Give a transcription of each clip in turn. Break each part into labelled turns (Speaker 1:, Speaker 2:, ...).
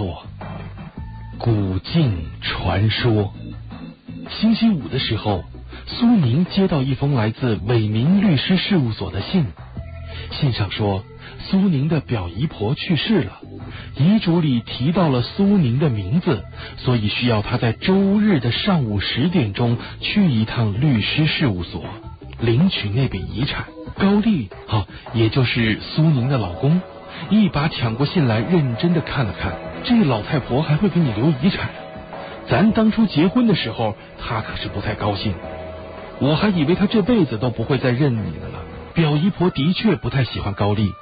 Speaker 1: 落，古镜传说。星期五的时候，苏宁接到一封来自伟明律师事务所的信，信上说苏宁的表姨婆去世了，遗嘱里提到了苏宁的名字，所以需要他在周日的上午十点钟去一趟律师事务所领取那笔遗产。高丽啊，也就是苏宁的老公。一把抢过信来，认真的看了看。这老太婆还会给你留遗产？咱当初结婚的时候，她可是不太高兴。我还以为她这辈子都不会再认你的了。表姨婆的确不太喜欢高丽。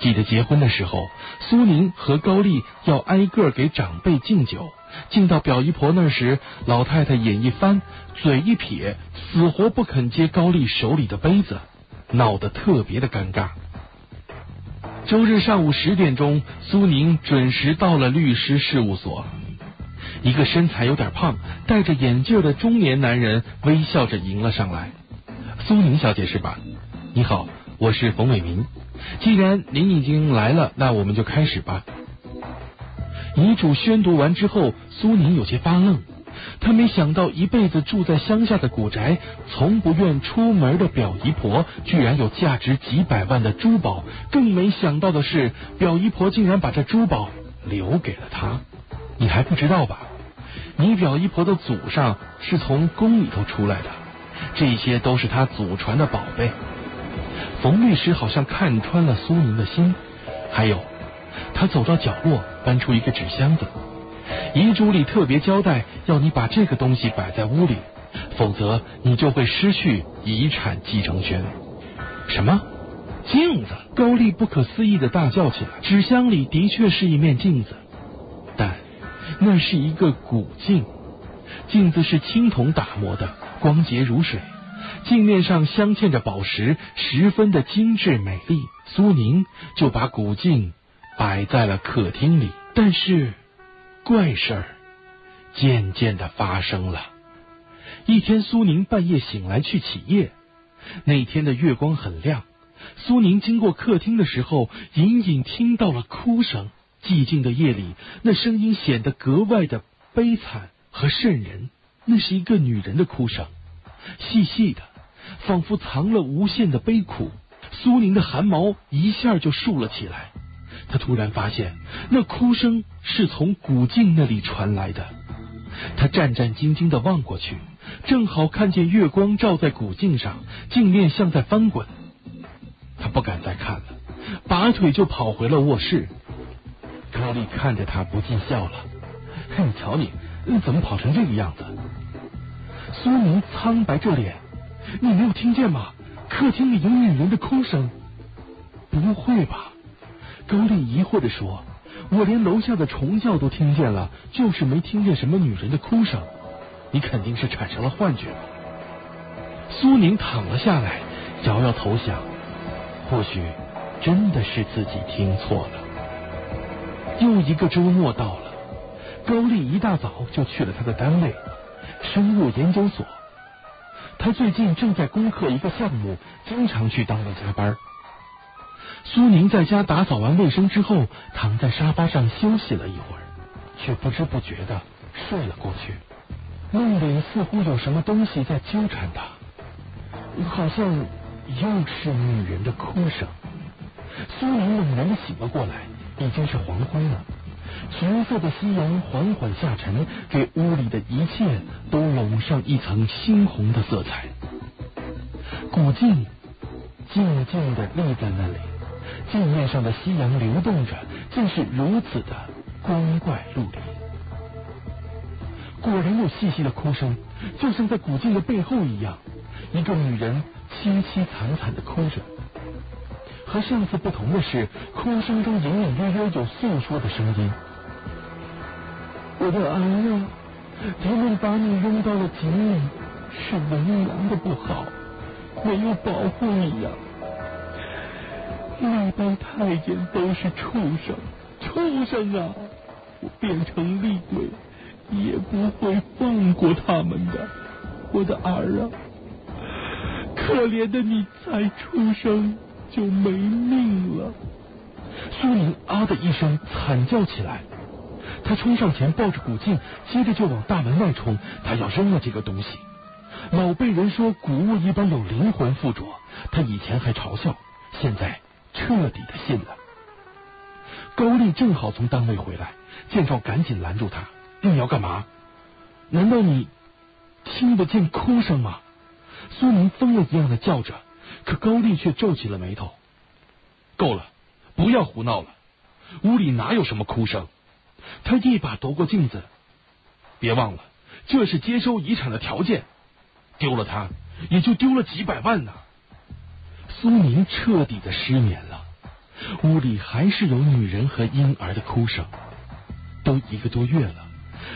Speaker 1: 记得结婚的时候，苏宁和高丽要挨个给长辈敬酒。敬到表姨婆那时，老太太眼一翻，嘴一撇，死活不肯接高丽手里的杯子，闹得特别的尴尬。周日上午十点钟，苏宁准时到了律师事务所。一个身材有点胖、戴着眼镜的中年男人微笑着迎了上来：“苏宁小姐是吧？你好，我是冯伟民。既然您已经来了，那我们就开始吧。”遗嘱宣读完之后，苏宁有些发愣。他没想到，一辈子住在乡下的古宅，从不愿出门的表姨婆，居然有价值几百万的珠宝。更没想到的是，表姨婆竟然把这珠宝留给了他。你还不知道吧？你表姨婆的祖上是从宫里头出来的，这些都是他祖传的宝贝。冯律师好像看穿了苏宁的心。还有，他走到角落，搬出一个纸箱子。遗嘱里特别交代，要你把这个东西摆在屋里，否则你就会失去遗产继承权。什么？镜子？高丽不可思议的大叫起来。纸箱里的确是一面镜子，但那是一个古镜。镜子是青铜打磨的，光洁如水，镜面上镶嵌着宝石，十分的精致美丽。苏宁就把古镜摆在了客厅里，但是。怪事儿渐渐的发生了。一天，苏宁半夜醒来去起夜，那天的月光很亮。苏宁经过客厅的时候，隐隐听到了哭声。寂静的夜里，那声音显得格外的悲惨和瘆人。那是一个女人的哭声，细细的，仿佛藏了无限的悲苦。苏宁的汗毛一下就竖了起来。他突然发现，那哭声是从古镜那里传来的。他战战兢兢的望过去，正好看见月光照在古镜上，镜面像在翻滚。他不敢再看了，拔腿就跑回了卧室。高丽看着他，不禁笑了：“你瞧你，怎么跑成这个样子？”苏宁苍白着脸：“你没有听见吗？客厅里有女人的哭声。”不会吧？高丽疑惑的说：“我连楼下的虫叫都听见了，就是没听见什么女人的哭声。你肯定是产生了幻觉。”苏宁躺了下来，摇摇头想：或许真的是自己听错了。又一个周末到了，高丽一大早就去了他的单位——生物研究所。他最近正在攻克一个项目，经常去单位加班。苏宁在家打扫完卫生之后，躺在沙发上休息了一会儿，却不知不觉的睡了过去。梦里似乎有什么东西在纠缠他，好像又是女人的哭声。苏宁猛然的醒了过来，已经是黄昏了。橘色的夕阳缓缓下沉，给屋里的一切都笼上一层猩红的色彩。古镜静静的立在那里。镜面上的夕阳流动着，竟是如此的光怪陆离。果然有细细的哭声，就像在古镜的背后一样，一个女人凄凄惨惨的哭着。和上次不同的是，哭声中隐隐约约有诉说的声音：“我的儿啊，他们把你扔到了井里，是文良的不好，没有保护你呀。”那帮太监都是畜生，畜生啊！我变成厉鬼，也不会放过他们的。我的儿啊，可怜的你才出生就没命了。苏宁啊的一声惨叫起来，他冲上前抱着古镜，接着就往大门外冲。他要扔了这个东西。老辈人说古物一般有灵魂附着，他以前还嘲笑，现在彻底的信了。高丽正好从单位回来，见状赶紧拦住他：“你要干嘛？难道你听不见哭声吗？”苏宁疯了一样的叫着，可高丽却皱起了眉头：“够了，不要胡闹了，屋里哪有什么哭声？”他一把夺过镜子，别忘了，这是接收遗产的条件。丢了它，也就丢了几百万呢。苏宁彻底的失眠了，屋里还是有女人和婴儿的哭声。都一个多月了，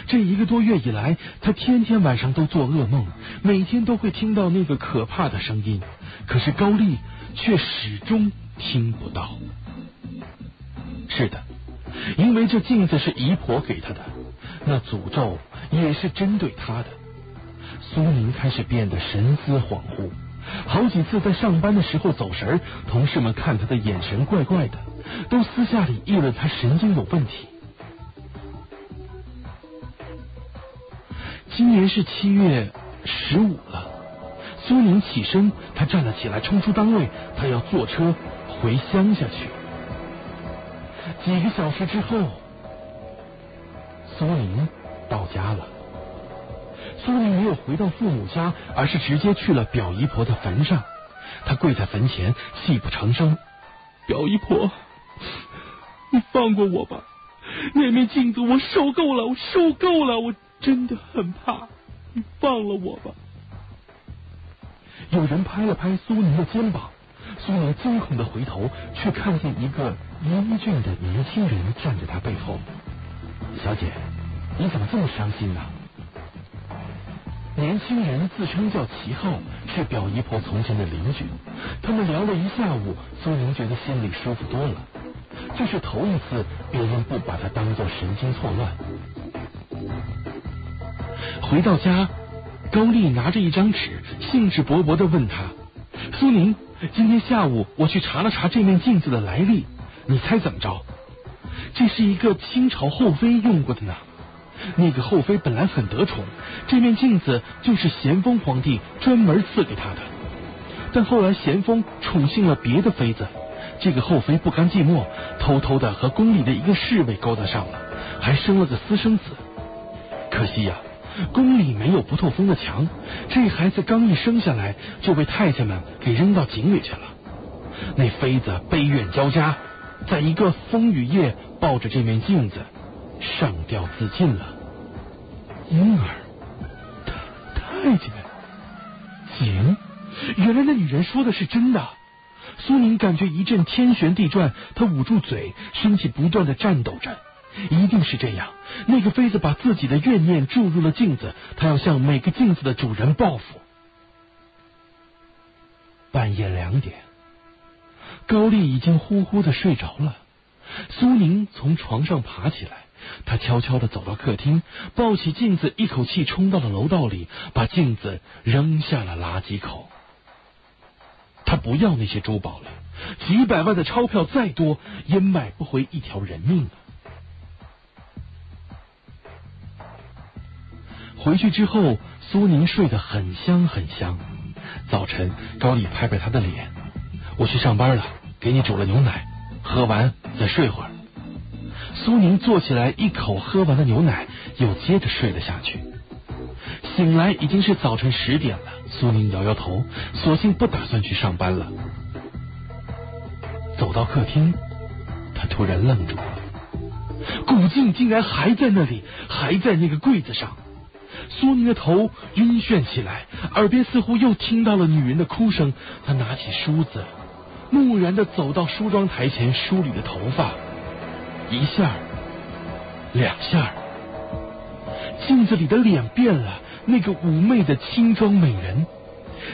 Speaker 1: 这一个多月以来，他天天晚上都做噩梦，每天都会听到那个可怕的声音，可是高丽却始终听不到。是的，因为这镜子是姨婆给他的，那诅咒也是针对他的。苏宁开始变得神思恍惚，好几次在上班的时候走神，同事们看他的眼神怪怪的，都私下里议论他神经有问题。今年是七月十五了，苏宁起身，他站了起来，冲出单位，他要坐车回乡下去。几个小时之后，苏宁到家了。苏宁没有回到父母家，而是直接去了表姨婆的坟上。她跪在坟前，泣不成声：“表姨婆，你放过我吧！那面镜子我受够了，我受够了，我真的很怕。你放了我吧！”有人拍了拍苏宁的肩膀，苏宁惊恐的回头，却看见一个英俊的年轻人站在他背后。小姐，你怎么这么伤心呢？年轻人自称叫齐浩，是表姨婆从前的邻居。他们聊了一下午，苏宁觉得心里舒服多了。这是头一次别人不把他当做神经错乱。回到家，高丽拿着一张纸，兴致勃勃的问他：“苏宁，今天下午我去查了查这面镜子的来历，你猜怎么着？这是一个清朝后妃用过的呢。”那个后妃本来很得宠，这面镜子就是咸丰皇帝专门赐给她的。但后来咸丰宠幸了别的妃子，这个后妃不甘寂寞，偷偷的和宫里的一个侍卫勾搭上了，还生了个私生子。可惜呀，宫里没有不透风的墙，这孩子刚一生下来就被太监们给扔到井里去了。那妃子悲怨交加，在一个风雨夜抱着这面镜子。上吊自尽了。婴儿，太太监，井，原来那女人说的是真的。苏宁感觉一阵天旋地转，他捂住嘴，身体不断的颤抖着。一定是这样，那个妃子把自己的怨念注入了镜子，她要向每个镜子的主人报复。半夜两点，高丽已经呼呼的睡着了。苏宁从床上爬起来。他悄悄的走到客厅，抱起镜子，一口气冲到了楼道里，把镜子扔下了垃圾口。他不要那些珠宝了，几百万的钞票再多，也买不回一条人命啊！回去之后，苏宁睡得很香很香。早晨，高丽拍拍他的脸：“我去上班了，给你煮了牛奶，喝完再睡会儿。”苏宁坐起来，一口喝完了牛奶，又接着睡了下去。醒来已经是早晨十点了，苏宁摇摇头，索性不打算去上班了。走到客厅，他突然愣住了，古镜竟然还在那里，还在那个柜子上。苏宁的头晕眩起来，耳边似乎又听到了女人的哭声。他拿起梳子，木然的走到梳妆台前，梳理着头发。一下，两下，镜子里的脸变了，那个妩媚的轻装美人，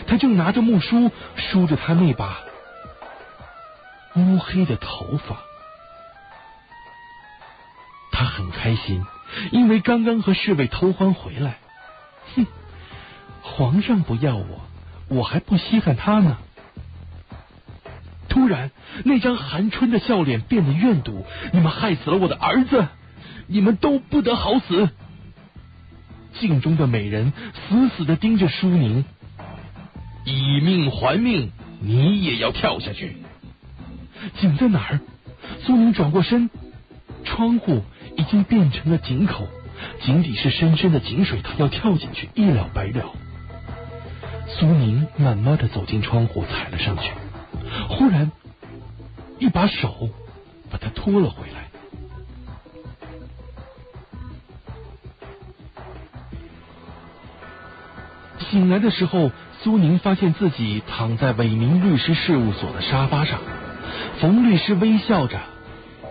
Speaker 1: 她正拿着木梳梳着她那把乌黑的头发。他很开心，因为刚刚和侍卫偷欢回来。哼，皇上不要我，我还不稀罕他呢。突然，那张寒春的笑脸变得怨毒。你们害死了我的儿子，你们都不得好死！镜中的美人死死的盯着舒宁，以命还命，你也要跳下去。井在哪儿？苏宁转过身，窗户已经变成了井口，井底是深深的井水，他要跳进去，一了百了。苏宁慢慢的走进窗户，踩了上去，忽然一把手把他拖了回来。醒来的时候，苏宁发现自己躺在伟明律师事务所的沙发上。冯律师微笑着：“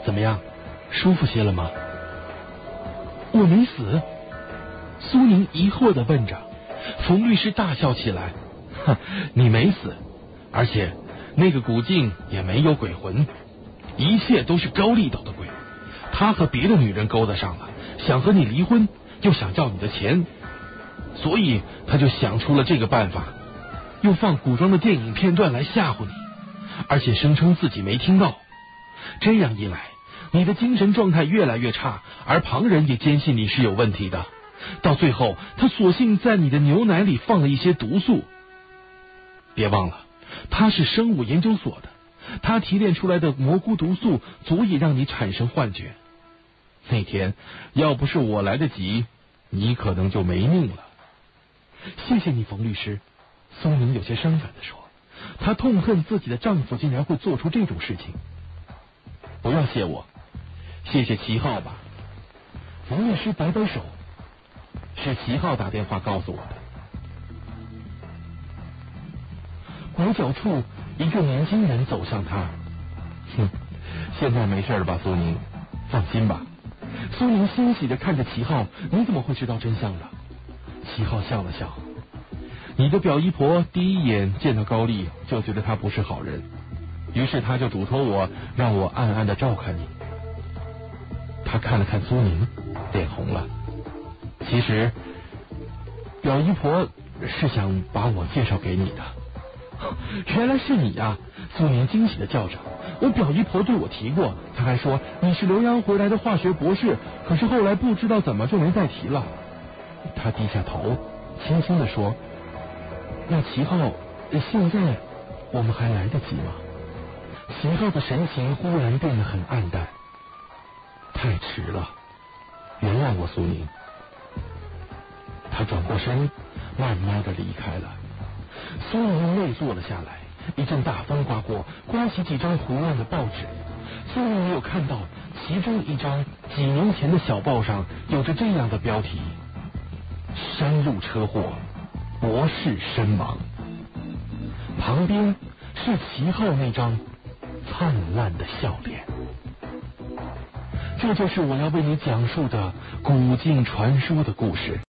Speaker 1: 怎么样，舒服些了吗？”我没死。苏宁疑惑的问着。冯律师大笑起来：“哼，你没死，而且那个古镜也没有鬼魂，一切都是高丽岛的鬼。他和别的女人勾搭上了，想和你离婚，又想要你的钱。”所以他就想出了这个办法，又放古装的电影片段来吓唬你，而且声称自己没听到。这样一来，你的精神状态越来越差，而旁人也坚信你是有问题的。到最后，他索性在你的牛奶里放了一些毒素。别忘了，他是生物研究所的，他提炼出来的蘑菇毒素足以让你产生幻觉。那天要不是我来得及，你可能就没命了。谢谢你，冯律师。松宁有些伤感的说：“她痛恨自己的丈夫竟然会做出这种事情。”不要谢我，谢谢齐浩吧。冯律师摆摆手：“是齐浩打电话告诉我的。”拐角处，一个年轻人走向他。哼，现在没事了吧，苏宁？放心吧。苏宁欣喜的看着齐浩：“你怎么会知道真相的？”齐浩笑了笑，你的表姨婆第一眼见到高丽就觉得她不是好人，于是他就嘱托我，让我暗暗的照看你。他看了看苏宁，脸红了。其实，表姨婆是想把我介绍给你的。原来是你呀！苏宁惊喜的叫着。我表姨婆对我提过，她还说你是留洋回来的化学博士，可是后来不知道怎么就没再提了。他低下头，轻轻的说：“那齐浩，现在我们还来得及吗？”齐浩的神情忽然变得很暗淡。太迟了，原谅我，苏宁。他转过身，慢慢的离开了。苏宁累坐了下来。一阵大风刮过，刮起几张胡乱的报纸。苏宁没有看到其中一张几年前的小报上有着这样的标题。山路车祸，博士身亡。旁边是齐浩那张灿烂的笑脸。这就是我要为你讲述的古镜传说的故事。